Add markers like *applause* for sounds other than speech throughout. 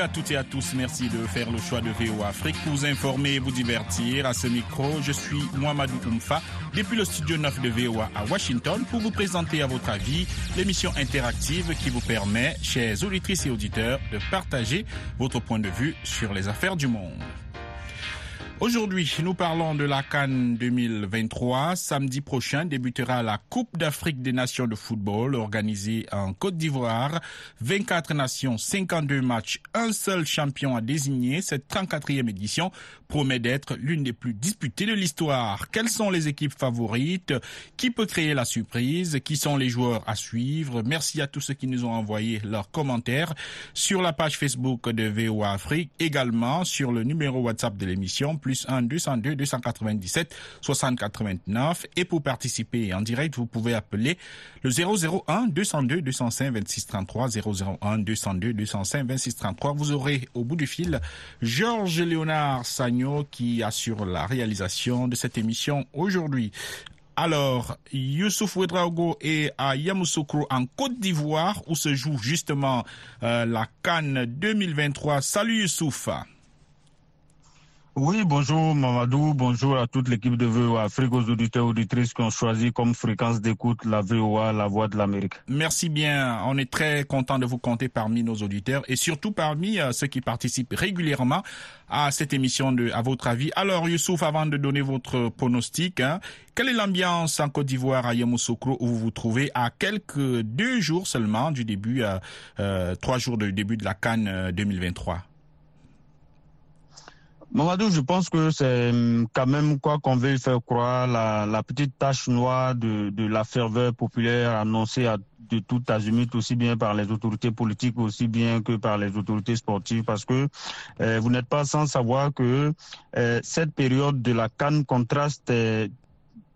À toutes et à tous. Merci de faire le choix de VO Afrique pour vous informer et vous divertir. À ce micro, je suis Mohamedou Oumfa depuis le studio 9 de VOA à Washington pour vous présenter à votre avis l'émission interactive qui vous permet, chers auditrices et auditeurs, de partager votre point de vue sur les affaires du monde. Aujourd'hui, nous parlons de la Cannes 2023. Samedi prochain débutera la Coupe d'Afrique des Nations de football organisée en Côte d'Ivoire. 24 nations, 52 matchs, un seul champion à désigner. Cette 34e édition promet d'être l'une des plus disputées de l'histoire. Quelles sont les équipes favorites? Qui peut créer la surprise? Qui sont les joueurs à suivre? Merci à tous ceux qui nous ont envoyé leurs commentaires sur la page Facebook de VOA Afrique, également sur le numéro WhatsApp de l'émission plus 1 202 297 60 89. Et pour participer en direct, vous pouvez appeler le 001 202 205 26 33 001 202 205 26 33. Vous aurez au bout du fil Georges Léonard Sagno qui assure la réalisation de cette émission aujourd'hui. Alors, Youssouf Ouedraogo est à Yamoussoukro en Côte d'Ivoire où se joue justement euh, la Cannes 2023. Salut Youssouf. Oui, bonjour Mamadou, bonjour à toute l'équipe de VOA Afrique, aux auditeurs et auditrices qui ont choisi comme fréquence d'écoute la VOA, la voix de l'Amérique. Merci bien, on est très content de vous compter parmi nos auditeurs et surtout parmi euh, ceux qui participent régulièrement à cette émission de À votre avis. Alors Youssouf, avant de donner votre pronostic, hein, quelle est l'ambiance en Côte d'Ivoire à Yamoussoukro où vous vous trouvez à quelques deux jours seulement du début, euh, euh, trois jours du début de la Cannes 2023 Mamadou, je pense que c'est hum, quand même quoi qu'on veut faire croire la, petite tache noire de, la ferveur populaire annoncée de tout azimut, aussi bien par les autorités politiques, aussi bien que par les autorités sportives, parce que euh, vous n'êtes pas sans savoir que euh, cette période de la canne contraste euh,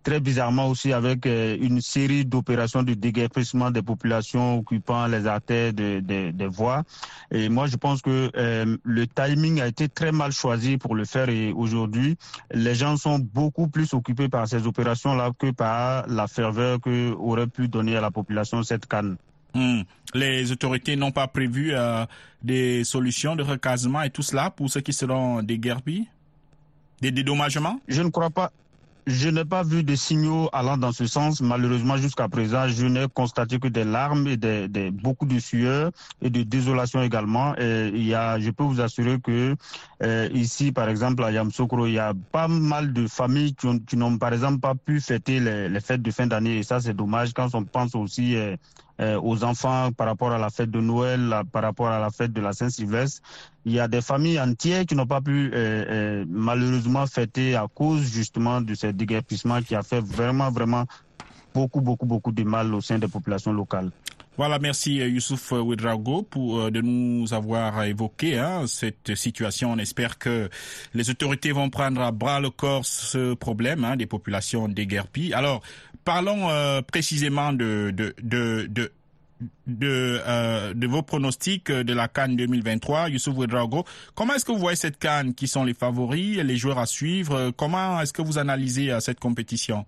très bizarrement aussi avec euh, une série d'opérations de déguerpissement des populations occupant les artères des de, de voies. Et moi, je pense que euh, le timing a été très mal choisi pour le faire et aujourd'hui, les gens sont beaucoup plus occupés par ces opérations-là que par la ferveur que aurait pu donner à la population cette canne. Mmh. Les autorités n'ont pas prévu euh, des solutions de recasement et tout cela pour ceux qui seront déguerpis? Des dédommagements? Je ne crois pas. Je n'ai pas vu de signaux allant dans ce sens. Malheureusement, jusqu'à présent, je n'ai constaté que des larmes et des, des, beaucoup de sueur et de désolation également. Et il y a, je peux vous assurer que euh, ici, par exemple, à Yamsoukro, il y a pas mal de familles qui, n'ont, par exemple, pas pu fêter les, les fêtes de fin d'année. Et ça, c'est dommage quand on pense aussi euh, aux enfants par rapport à la fête de Noël, par rapport à la fête de la Saint-Sylvestre. Il y a des familles entières qui n'ont pas pu euh, euh, malheureusement fêter à cause justement de ce déguerpissement qui a fait vraiment, vraiment beaucoup, beaucoup, beaucoup de mal au sein des populations locales. Voilà, merci Youssouf Ouedraogo pour de nous avoir évoqué hein, cette situation. On espère que les autorités vont prendre à bras le corps ce problème hein, des populations déguerpies. Alors, parlons euh, précisément de de de de euh, de vos pronostics de la Cannes 2023, Youssouf Ouedraogo. Comment est-ce que vous voyez cette Cannes Qui sont les favoris, les joueurs à suivre? Comment est-ce que vous analysez cette compétition?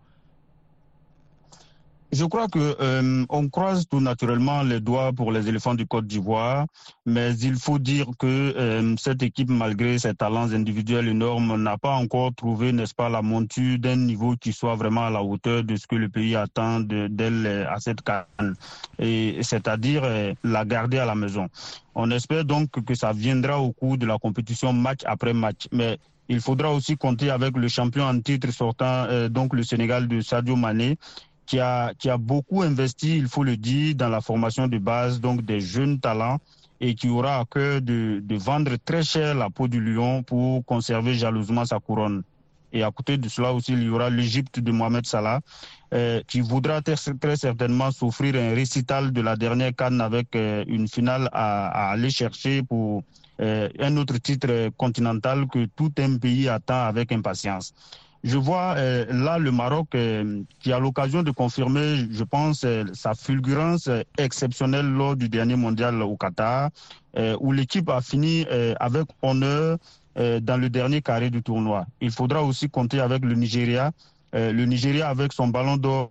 Je crois que euh, on croise tout naturellement les doigts pour les éléphants du Côte d'Ivoire, mais il faut dire que euh, cette équipe, malgré ses talents individuels énormes, n'a pas encore trouvé, n'est-ce pas, la monture d'un niveau qui soit vraiment à la hauteur de ce que le pays attend d'elle à cette canne, et c'est-à-dire euh, la garder à la maison. On espère donc que ça viendra au cours de la compétition match après match, mais il faudra aussi compter avec le champion en titre sortant, euh, donc le Sénégal de Sadio Mané, qui a, qui a beaucoup investi, il faut le dire, dans la formation de base, donc des jeunes talents, et qui aura à cœur de, de vendre très cher la peau du lion pour conserver jalousement sa couronne. Et à côté de cela aussi, il y aura l'Égypte de Mohamed Salah, euh, qui voudra très, certainement s'offrir un récital de la dernière canne avec euh, une finale à, à, aller chercher pour euh, un autre titre continental que tout un pays attend avec impatience. Je vois euh, là le Maroc euh, qui a l'occasion de confirmer, je pense, euh, sa fulgurance exceptionnelle lors du dernier mondial au Qatar, où l'équipe a fini avec honneur dans le dernier carré du tournoi. Il faudra aussi compter avec le Nigeria, le Nigeria avec son ballon d'or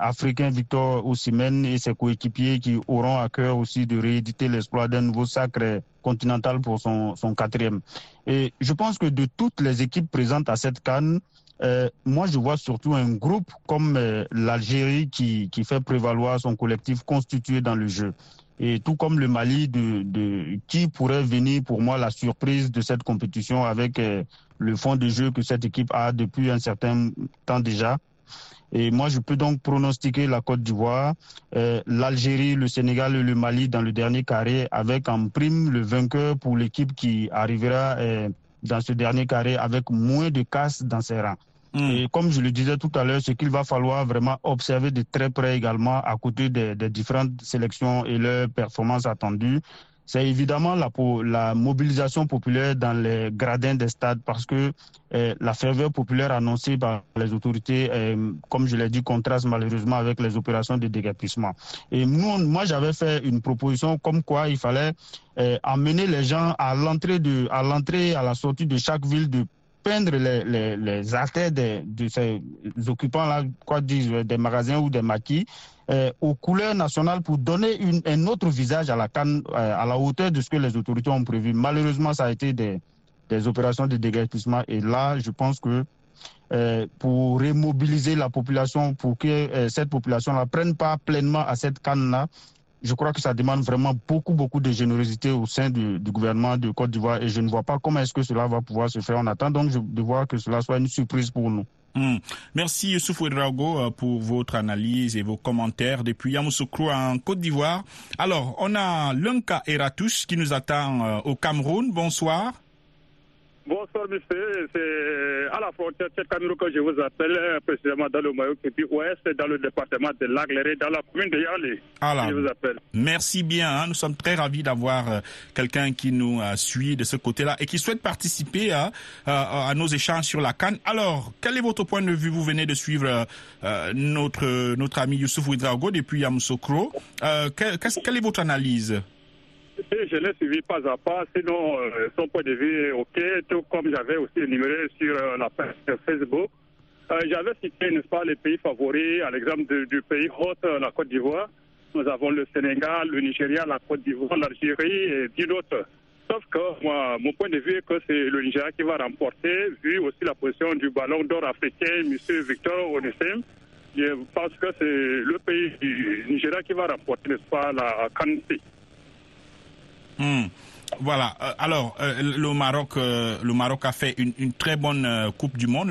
africain Victor Osimhen et ses coéquipiers qui auront à cœur aussi de rééditer l'exploit d'un nouveau sacre continental pour son, son quatrième. Et je pense que de toutes les équipes présentes à cette canne, euh, moi, je vois surtout un groupe comme euh, l'Algérie qui, qui fait prévaloir son collectif constitué dans le jeu. Et tout comme le Mali, de, de, qui pourrait venir pour moi la surprise de cette compétition avec euh, le fond de jeu que cette équipe a depuis un certain temps déjà. Et moi, je peux donc pronostiquer la Côte d'Ivoire, euh, l'Algérie, le Sénégal et le Mali dans le dernier carré, avec en prime le vainqueur pour l'équipe qui arrivera euh, dans ce dernier carré avec moins de casse dans ses rangs. Mm. Et comme je le disais tout à l'heure, ce qu'il va falloir vraiment observer de très près également à côté des, des différentes sélections et leurs performances attendues, c'est évidemment la, mobilisation populaire dans les gradins des stades parce que eh, la ferveur populaire annoncée par les autorités, eh, comme je l'ai dit, contraste malheureusement avec les opérations de déguerpissement. Et moi, j'avais fait une proposition comme quoi il fallait eh, amener les gens à l'entrée à l'entrée, à la sortie de chaque ville de peindre les, les, les artères de, ces occupants-là, quoi dire, des magasins ou des maquis, euh, aux couleurs nationales pour donner un autre visage à la canne, euh, à la hauteur de ce que les autorités ont prévu. Malheureusement, ça a été des, des opérations de déguerpissement et là, je pense que euh, pour remobiliser la population, pour que euh, cette population ne prenne pas pleinement à cette canne-là, je crois que ça demande vraiment beaucoup, beaucoup de générosité au sein du, gouvernement de Côte d'Ivoire et je ne vois pas comment est-ce que cela va pouvoir se faire. On attend donc de voir que cela soit une surprise pour nous. Mmh. Merci Youssouf Ouedraogo euh, pour votre analyse et vos commentaires depuis Yamoussoukro en Côte d'Ivoire. Alors, on a Lunka Eratus qui nous attend euh, au Cameroun. Bonsoir. Bonsoir, monsieur. C'est à la frontière de Cameroun que je vous appelle, euh, précisément dans le maillot puis ouest, dans le département de Lagleré, dans la commune de Yali. Alors, je vous appelle. Merci bien. Hein. Nous sommes très ravis d'avoir euh, quelqu'un qui nous euh, suit de ce côté-là et qui souhaite participer à, à, à, nos échanges sur la Cannes. Alors, quel est votre point de vue? Vous venez de suivre euh, notre, notre ami Youssouf Ouidraogo depuis Yamoussoukro. Quelle, quelle est votre analyse? Je l'ai suivi pas à pas, sinon euh, son point de vue est OK, tout comme j'avais aussi énuméré sur euh, la page Facebook. Euh, j'avais cité, n'est-ce pas, les pays favoris, à l'exemple du, pays hôte, la Côte d'Ivoire. Nous avons le Sénégal, le Nigeria, la Côte d'Ivoire, l'Algérie et dix autres. Sauf que moi, mon point de vue est que c'est le Nigeria qui va remporter, vu aussi la position du ballon d'or africain, M. Victor Onesem. Je pense que c'est le pays du Nigeria qui va remporter, n'est-ce pas, la Cannes. Mmh. Voilà. Euh, alors, euh, le Maroc, euh, le Maroc a fait une, très bonne Coupe du Monde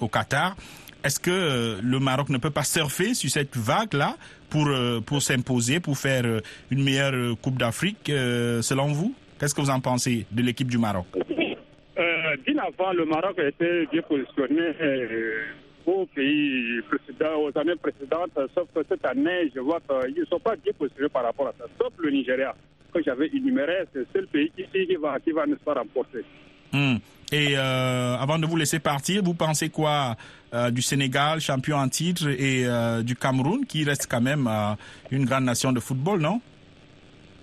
au Qatar. Est-ce que le Maroc ne peut pas surfer sur cette vague-là pour pour s'imposer, pour faire une meilleure Coupe d'Afrique, selon vous? Qu'est-ce que vous en pensez de l'équipe du Maroc? Bien avant, le Maroc été bien positionné aux pays précédents, aux années précédentes, sauf que cette année, je vois qu'ils ne sont pas bien positionnés par rapport à ça, sauf le Nigeria que j'avais énuméré, c'est le pays ici qui va, qui va ne pas remporter. Mmh. Et euh, avant de vous laisser partir, vous pensez quoi euh, du Sénégal, champion en titre, et euh, du Cameroun, qui reste quand même une grande nation de football, non?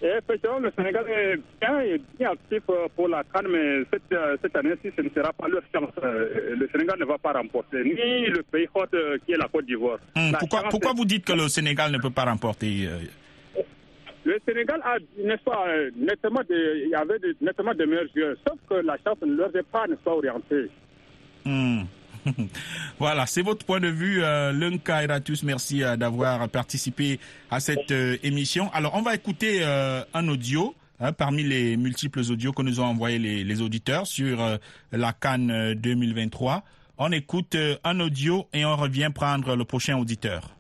Effectivement, le Sénégal est bien, bien actif pour la Cannes, mais cette, cette année-ci, ce ne sera pas leur chance. Le Sénégal ne va pas remporter, ni le pays hôte qui est la Côte d'Ivoire. Mmh. Pourquoi, pourquoi vous dites que le Sénégal ne peut pas remporter le Sénégal a, n'est-ce pas, nettement de, il y avait de, nettement de meilleurs joueurs, sauf que la chance ne leur est pas, n'est-ce pas, orientée. Mmh. *laughs* voilà, c'est votre point de vue, euh, Lunka Eratus. Merci euh, d'avoir participé à cette euh, émission. Alors, on va écouter un audio. Hein, parmi les multiples audios que nous ont envoyés les, auditeurs sur la Cannes 2023, on écoute un audio et on revient prendre le prochain auditeur.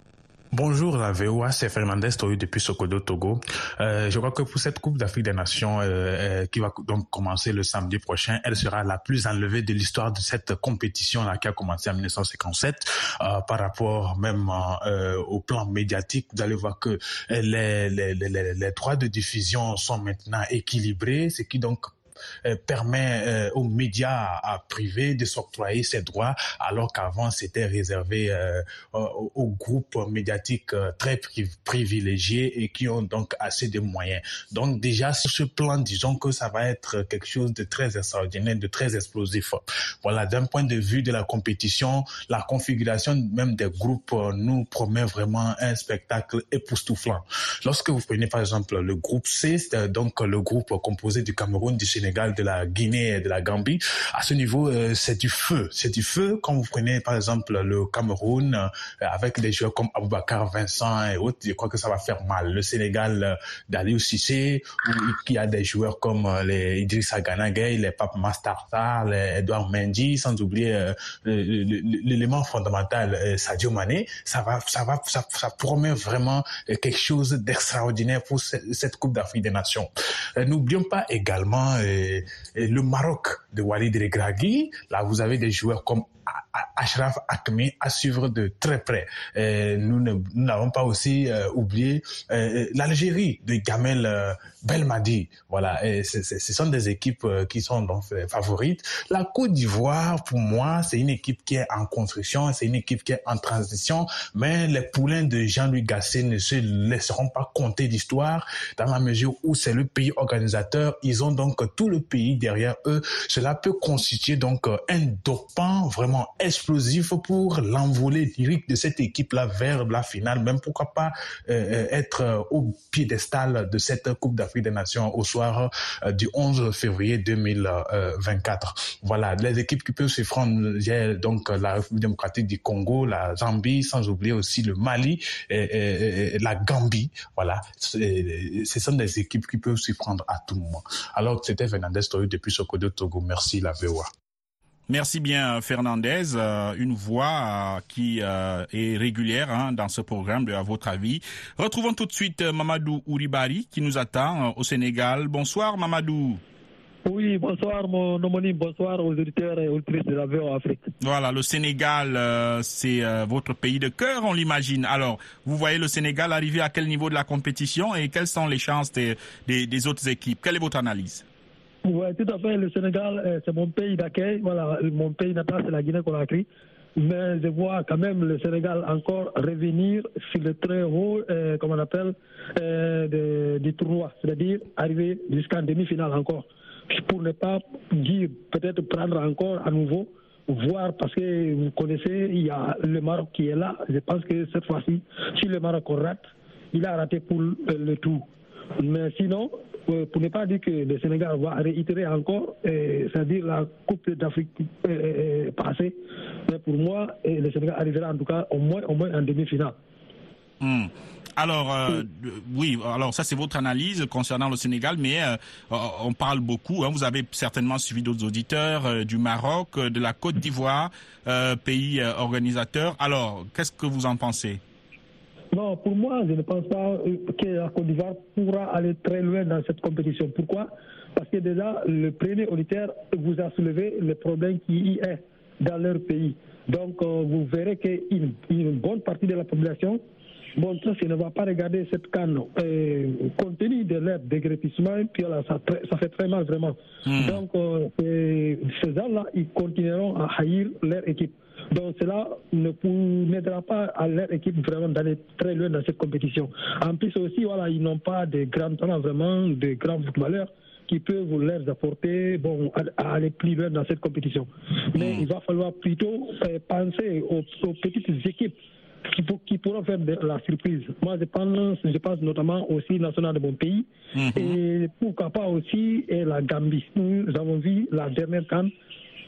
Bonjour la VOA, c'est Fernandez Toyo depuis Sokodo, Togo. Euh, je crois que pour cette Coupe d'Afrique des Nations euh, euh, qui va donc commencer le samedi prochain, elle sera la plus enlevée de l'histoire de cette compétition-là qui a commencé en 1957 euh, par rapport même euh, au plan médiatique. Vous allez voir que les, les, les, les droits de diffusion sont maintenant équilibrés, ce qui donc permet aux médias privés de s'octroyer ces droits, alors qu'avant c'était réservé aux groupes médiatiques très privilégiés et qui ont donc assez de moyens. Donc déjà sur ce plan, disons que ça va être quelque chose de très extraordinaire, de très explosif. Voilà, d'un point de vue de la compétition, la configuration même des groupes nous promet vraiment un spectacle époustouflant. Lorsque vous prenez par exemple le groupe C, donc le groupe composé du Cameroun, du Sénégal, de la Guinée et de la Gambie, à ce niveau, euh, c'est du feu. C'est du feu quand vous prenez par exemple le Cameroun euh, avec des joueurs comme Aboubakar Vincent et autres, je crois que ça va faire mal. Le Sénégal euh, d'Aliou Cissé, qui a des joueurs comme les Idrissa Gana les Pape Mastarta, les Edouard Mendy, sans oublier l'élément fondamental Sadio Mané, ça va, ça va, ça, promet vraiment quelque chose d'extraordinaire pour cette Coupe d'Afrique des Nations. N'oublions pas également le Maroc de Walid Regragui. Là, vous avez des joueurs comme Ashraf Hakimi à suivre de très près. Euh, nous n'avons pas aussi euh, oublié euh, l'Algérie de Gamel Belmadi. Voilà, ce sont des équipes qui sont donc favorites. La Côte d'Ivoire, pour moi, c'est une équipe qui est en construction, c'est une équipe qui est en transition, mais les poulains de Jean-Louis Gasset ne se laisseront pas compter d'histoire dans la mesure où c'est le pays organisateur. Ils ont donc tout le pays derrière eux. Cela peut constituer donc un dopant vraiment explosif pour l'envolée lyrique de cette équipe-là vers la finale, même pourquoi pas euh, euh, être euh, au piédestal de cette Coupe d'Afrique des Nations au soir du 11 février 2024. Voilà, les équipes qui peuvent se prendre, donc la République démocratique du Congo, la Zambie, sans oublier aussi le Mali et, la Gambie. Voilà, ce sont des équipes qui peuvent s'y prendre à tout moment. Alors, c'était Fernandez Toyo depuis Sokodo Togo. Merci la VOA. Merci bien Fernandez, euh, une voix euh, qui euh, est régulière hein, dans ce programme de À votre avis. Retrouvons tout de suite Mamadou Ouribari qui nous attend au Sénégal. Bonsoir Mamadou. Oui, bonsoir mon homonyme, bonsoir aux auditeurs et auditrices de la VOA Afrique. Voilà, le Sénégal, c'est votre pays de cœur, on l'imagine. Alors, vous voyez le Sénégal arriver à quel niveau de la compétition et quelles sont les chances des, des autres équipes? Quelle est votre analyse? Oui, tout à fait. Le Sénégal, euh, c'est mon pays d'accueil. Voilà, mon pays natal, c'est la Guinée-Conakry. Mais je vois quand même le Sénégal encore revenir sur le très haut, euh, comme on appelle, euh, du tournoi. C'est-à-dire arriver jusqu'en demi-finale encore. Pour ne pas dire, peut-être prendre encore à nouveau, voir, parce que vous connaissez, il y a le Maroc qui est là. Je pense que cette fois-ci, si le Maroc rate, il a raté pour le tout. Mais sinon, euh, pour ne pas dire que le Sénégal va réitérer encore, euh, c'est-à-dire la Coupe d'Afrique euh, passée, mais pour moi, le Sénégal arrivera en tout cas au moins, au moins en demi-finale. Hmm. Alors, oui, alors ça c'est votre analyse concernant le Sénégal, mais on parle beaucoup, hein, vous avez certainement suivi d'autres auditeurs du Maroc, de la Côte d'Ivoire, pays organisateur. Alors, qu'est-ce que vous en pensez? Non, pour moi, je ne pense pas que la Côte d'Ivoire pourra aller très loin dans cette compétition. Pourquoi? Parce que déjà, le premier auditeur vous a soulevé le problème qui y est dans leur pays. Donc, euh, vous verrez qu'une une bonne partie de la population Bon, ça, ne va pas regarder cette canne. Euh, compte tenu de leur dégrépissement, puis là, ça, ça, fait très mal vraiment. Hmm. Donc, euh, ces gens-là, ils continueront à haïr leur équipe. Donc cela ne n'aidera pas à leur équipe vraiment d'aller très loin dans cette compétition. En plus aussi, voilà, ils n'ont pas de grands talents, vraiment, de grands footballeurs qui peuvent leur apporter bon, à, aller plus loin dans cette compétition. Mais hmm. il va falloir plutôt euh, penser aux, petites équipes qui, qui, pourront faire de la surprise. Moi, je pense, je pense notamment aussi national de mon pays hmm. et pourquoi pas aussi la Gambie. Nous avons vu la dernière canne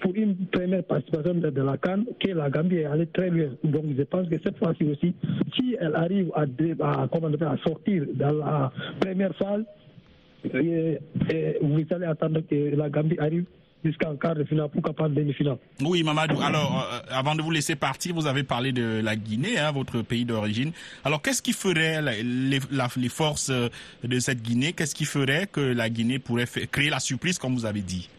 pour une première participation de, la Cannes que la Gambie est allée très loin. Donc je pense que cette fois-ci aussi, si elle arrive à, sortir dans la première phase, vous allez attendre que la Gambie arrive jusqu'en quart de finale, pourquoi pas demi-finale. Oui, Mamadou. Alors, euh, avant de vous laisser partir, vous avez parlé de la Guinée, hein, votre pays d'origine. Alors, qu'est-ce qui ferait les, les, forces euh, de cette Guinée? Qu'est-ce qui ferait que la Guinée pourrait créer la surprise, comme vous avez dit?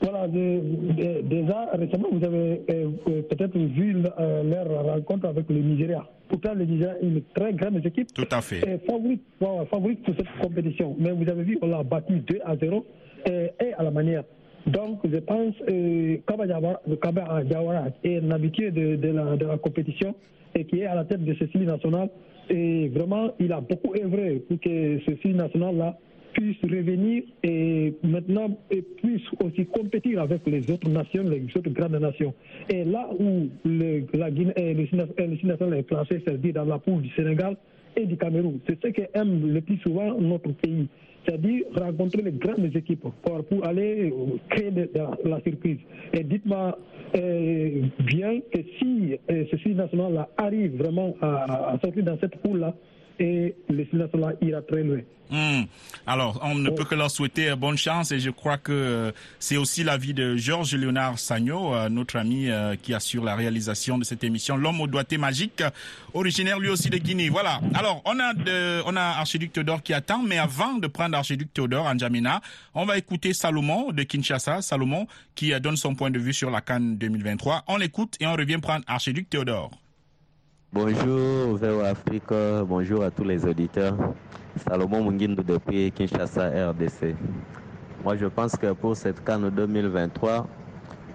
Voilà, déjà récemment, vous avez peut-être vu leur rencontre avec le Nigeria. Pourtant, le Nigeria est une très grande équipe. Tout à fait. Favorite, favorite pour cette compétition. Mais vous avez vu, on l'a battu 2 à 0 et à la manière. Donc, je pense que Kaba Jawara est un habitué de, de, la, de, la, compétition et qui est à la tête de ce national. national. Et vraiment, il a beaucoup œuvré pour que ce site national-là puisse revenir et maintenant et puisse aussi compétir avec les autres nations, les autres grandes nations. Et là où le, la Guinée, le, national est placé, c'est-à-dire dans la poule du Sénégal et du Cameroun, c'est ce qu'aime le plus souvent notre pays c'est-à-dire rencontrer les grandes équipes pour, aller créer de, de, la surprise. Et dites-moi euh, bien que si euh, ce site national-là arrive vraiment à, à sortir dans cette poule-là, et le national ira très loin. Mmh. Alors, on ne peut que leur souhaiter bonne chance et je crois que c'est aussi l'avis de Georges Léonard Sagno, notre ami qui assure la réalisation de cette émission, l'homme au doigté magique, originaire lui aussi de Guinée. Voilà. Alors, on a de, on a Archiduc Théodore qui attend, mais avant de prendre Archiduc Théodore en Jamina, on va écouter Salomon de Kinshasa, Salomon qui donne son point de vue sur la Cannes 2023. On l'écoute et on revient prendre Archiduc Théodore. Bonjour VO Afrique, bonjour à tous les auditeurs. Salomon Mungindu depuis Kinshasa RDC. Moi je pense que pour cette Cannes 2023,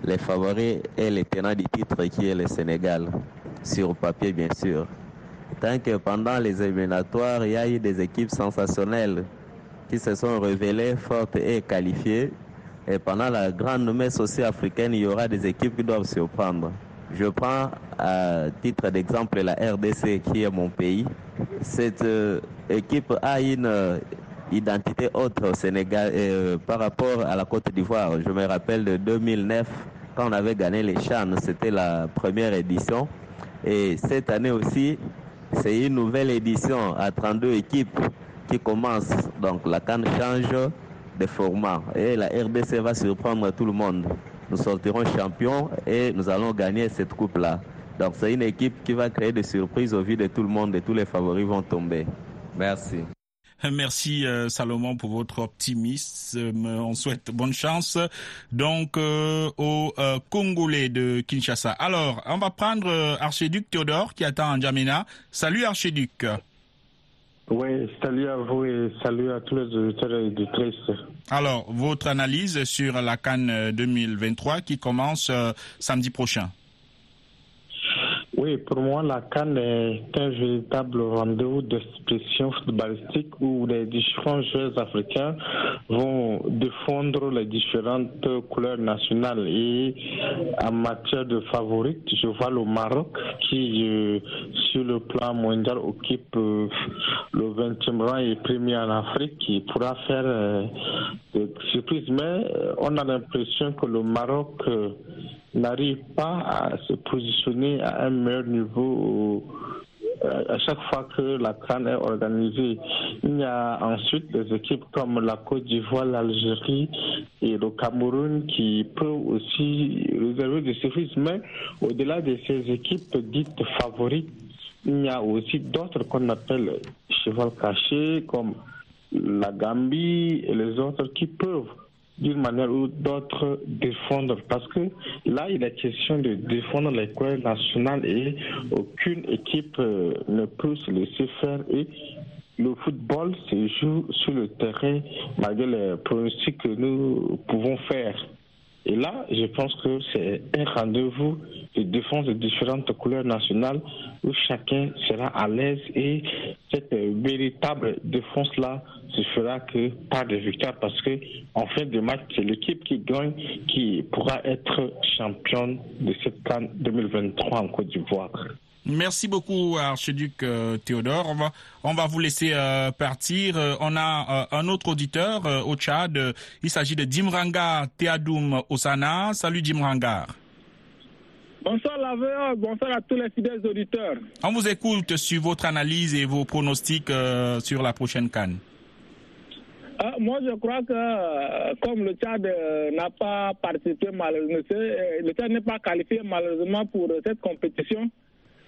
les favoris et les tenants du titre qui est le Sénégal, sur papier bien sûr. Tant que pendant les éliminatoires, il y a eu des équipes sensationnelles qui se sont révélées fortes et qualifiées. Et pendant la grande messe aussi africaine, il y aura des équipes qui doivent surprendre. Je prends à titre d'exemple la RDC qui est mon pays. Cette euh, équipe a une euh, identité autre au Sénégal euh, par rapport à la Côte d'Ivoire. Je me rappelle de 2009 quand on avait gagné les Chans, c'était la première édition. Et cette année aussi, c'est une nouvelle édition à 32 équipes qui commence. Donc la canne change de format et la RDC va surprendre tout le monde nous sortirons champions et nous allons gagner cette coupe-là. Donc c'est une équipe qui va créer des surprises au vu de tout le monde et tous les favoris vont tomber. Merci. Merci euh, Salomon pour votre optimisme. On souhaite bonne chance donc euh, aux euh, Congolais de Kinshasa. Alors, on va prendre Archiduc Théodore qui attend en. Salut Archiduc. Oui, salut à vous et salut à tous les auditeurs et auditrices. Alors, votre analyse sur la Cannes 2023 qui commence euh, samedi prochain? Oui, pour moi, la Cannes est un véritable rendez-vous d'expression footballistique où les différents joueurs africains vont défendre les différentes couleurs nationales. Et en matière de favorites, je vois le Maroc qui, euh, sur le plan mondial, occupe euh, le 20e rang et premier en Afrique, qui pourra faire euh, des surprises. Mais on a l'impression que le Maroc n'arrive pas à se positionner à un meilleur niveau à chaque fois que la CAN est organisée. Il y a ensuite des équipes comme la Côte d'Ivoire, l'Algérie et le Cameroun qui peuvent aussi réserver des surprises. Mais au-delà de ces équipes dites favorites, il y a aussi d'autres qu'on appelle cheval caché comme la Gambie et les autres qui peuvent d'une manière ou d'autre défendre. Parce que là, il est question de défendre les couleurs nationales et aucune équipe euh, ne peut se laisser faire. Et le football se joue sur le terrain malgré les pronostics que nous pouvons faire. Et là, je pense que c'est un rendez-vous de défense de différentes couleurs nationales où chacun sera à l'aise et cette véritable défense-là se fera que par des victoires parce que en fin de match, c'est l'équipe qui gagne qui pourra être championne de cette CAN 2023 en Côte d'Ivoire. Merci beaucoup, Archiduc euh, Théodore. On va, on va vous laisser euh, partir. Euh, on a un autre auditeur au Tchad. il s'agit de Dimranga Teadoum Osana. Salut Dimranga. Bonsoir Laveur, bonsoir à tous les fidèles auditeurs. On vous écoute sur votre analyse et vos pronostics sur la prochaine canne. Moi, je crois que comme le Tchad n'a pas participé malheureusement, le Tchad n'est pas qualifié malheureusement pour cette compétition.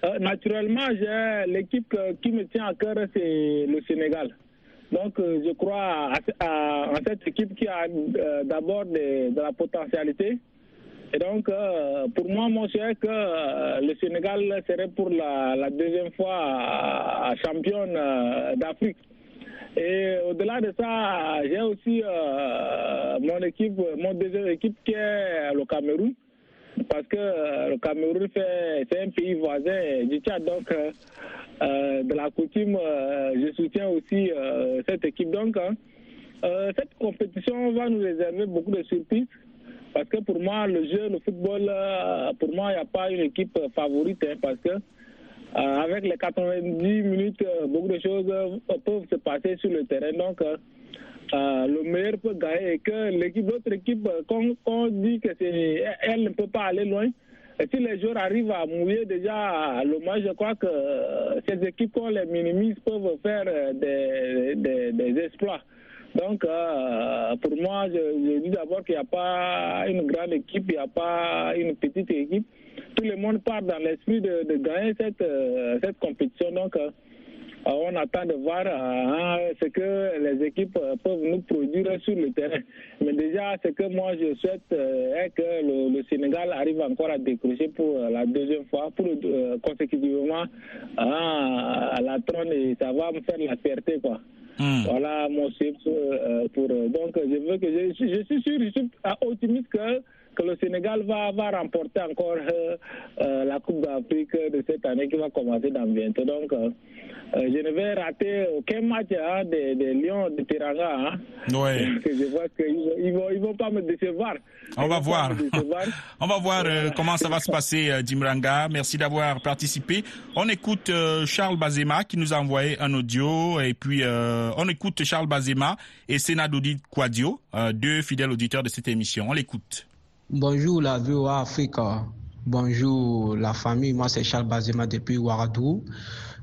Euh, naturellement, l'équipe qui me tient à cœur, c'est le Sénégal. Donc, je crois à, cette équipe qui a d'abord de, la potentialité. Et donc, pour moi, mon cher, que le Sénégal serait pour la, deuxième fois championne d'Afrique. Et au-delà de ça, j'ai aussi mon équipe, mon deuxième équipe qui est le Cameroun parce que euh, le Cameroun c'est un pays voisin du Tchad, donc euh, euh, de la coutume, je soutiens aussi cette équipe. Donc, hein, cette compétition va nous réserver beaucoup de surprises. Parce que pour moi, le jeu, le football, pour moi, il n'y a pas une équipe favorite. Hein, parce que avec les 90 minutes, beaucoup de choses peuvent se passer sur le terrain. Donc, euh, le meilleur peut gagner et que l'autre équipe, quand, on dit que c'est, elle ne peut pas aller loin, si les joueurs arrivent à mouiller déjà le match, je crois que euh, ces équipes, quand on les minimise, peuvent faire euh, des, exploits. Donc, pour moi, je, dis d'abord qu'il n'y a pas une grande équipe, il n'y a pas une petite équipe. Tout le monde part dans l'esprit de, gagner cette, cette compétition. Donc, euh, on attend de voir hein, ce que les équipes euh, peuvent nous produire sur le terrain. Mais déjà, ce que moi je souhaite euh, est que le, Sénégal arrive encore à décrocher pour la deuxième fois, pour consécutivement à la trône et ça va me faire la fierté quoi. Hmm. Voilà mon chef pour donc je veux que je, je suis sûr, je suis optimiste que que le Sénégal va, va remporter encore euh, euh, la Coupe d'Afrique de cette année qui va commencer dans bientôt. Donc, euh, je ne vais rater aucun match hein, des, Lions de Tiranga. Hein. *laughs* je vois qu'ils ne vont, ils vont pas me décevoir. On va voir. *laughs* On va voir comment ça va se passer, Dimranga. Merci d'avoir participé. On écoute Charles Bazema qui nous a envoyé un audio et puis on écoute Charles Bazema et Sénadoudi Quadio, deux fidèles auditeurs de cette émission. On l'écoute. Bonjour la VOA Afrique. Bonjour la famille. Moi, c'est Charles Bazema depuis Ouagadougou.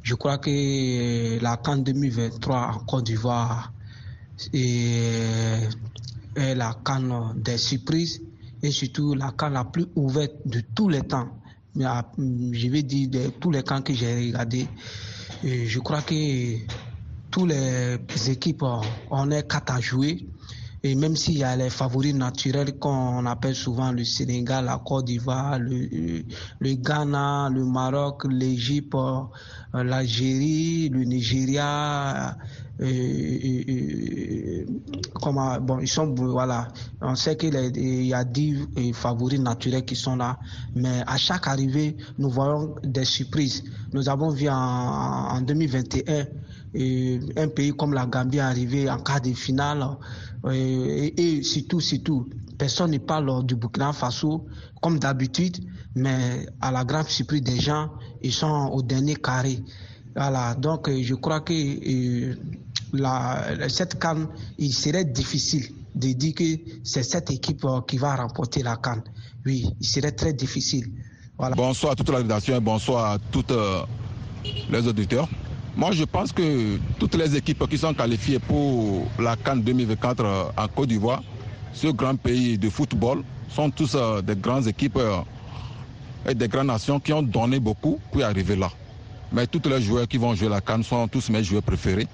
Je crois que la CAN 2023 en Côte d'Ivoire est, la CAN des surprises et surtout la CAN la plus ouverte de tous les temps. Je vais dire de tous les camps que j'ai regardés. Je crois que toutes les équipes, on est quatre à jouer. Et même s'il y a les favoris naturels qu'on appelle souvent le Sénégal, la Côte d'Ivoire, le, le, Ghana, le Maroc, l'Égypte, euh, l'Algérie, le Nigeria, euh, euh, comment, bon, ils sont, voilà, on sait qu'il y a dix favoris naturels qui sont là, mais à chaque arrivée, nous voyons des surprises. Nous avons vu en 2021 un pays comme la Gambie arriver en quart de finale et, et, surtout, surtout, personne ne parle du Burkina Faso comme d'habitude, mais à la grande surprise des gens, ils sont au dernier carré. Voilà, donc je crois que euh, la, cette canne, il serait difficile de dire que c'est cette équipe euh, qui va remporter la canne. Oui, il serait très difficile. Bonsoir à toute la rédaction et bonsoir à euh, les auditeurs. Moi, je pense que toutes les équipes qui sont qualifiées pour la Cannes 2024 en Côte d'Ivoire, ce grand pays de football, sont tous euh, des grandes équipes euh, et des grandes nations qui ont donné beaucoup pour arriver là. Mais tous les joueurs qui vont jouer la Cannes sont tous mes joueurs préférés.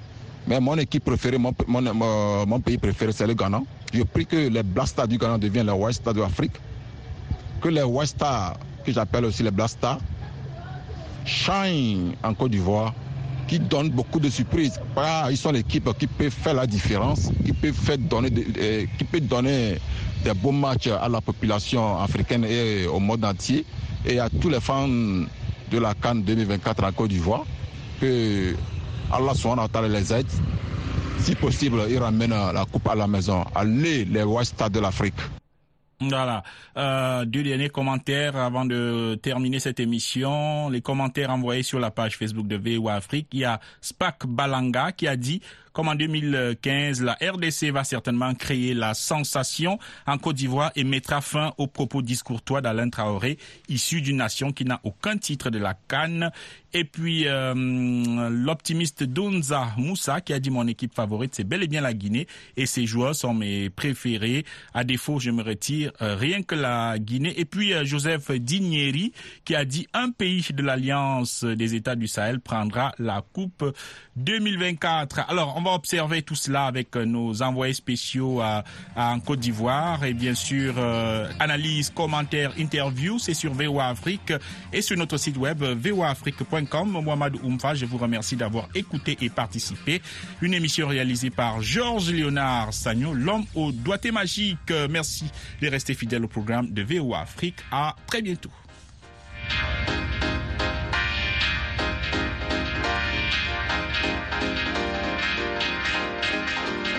Mais mon équipe préférée, mon, mon, pays préféré, c'est le Ghana. Je prie que les Blastars du Ghana deviennent les White Stars de l'Afrique. Que les White Stars, que j'appelle aussi les Blastars, shine en Côte d'Ivoire qui donnent beaucoup de surprises. ils sont l'équipe qui peut faire la différence, qui peut, faire donner, euh, qui peut donner des beaux matchs à la population africaine et au monde entier et à tous les fans de la Cannes 2024 en Côte d'Ivoire. Que Allah soit les aide. Si possible, ils ramènent la coupe à la maison. Allez, les Stars de l'Afrique. Voilà. Euh, deux derniers commentaires avant de terminer cette émission. Les commentaires envoyés sur la page Facebook de VOA Afrique. Il y a Spak Balanga qui a dit comme en 2015, la RDC va certainement créer la sensation en Côte d'Ivoire et mettra fin aux propos discourtois d'Alain Traoré, issu d'une nation qui n'a aucun titre de la Cannes. Et puis euh, l'optimiste Donza Moussa qui a dit mon équipe favorite c'est bel et bien la Guinée et ses joueurs sont mes préférés. À défaut, je me retire dire rien que la Guinée. Et puis Joseph Dignéry qui a dit un pays de l'Alliance des États du Sahel prendra la Coupe 2024. Alors, on va observer tout cela avec nos envoyés spéciaux en Côte d'Ivoire et bien sûr, analyse, commentaires, interviews, c'est sur VOA Afrique et sur notre site web voaafrique.com. Mohamed Oumfa, je vous remercie d'avoir écouté et participé. Une émission réalisée par Georges Léonard Sagno, l'homme au doigté magique. Merci de rester fidèle au programme de VOA Afrique. À très bientôt.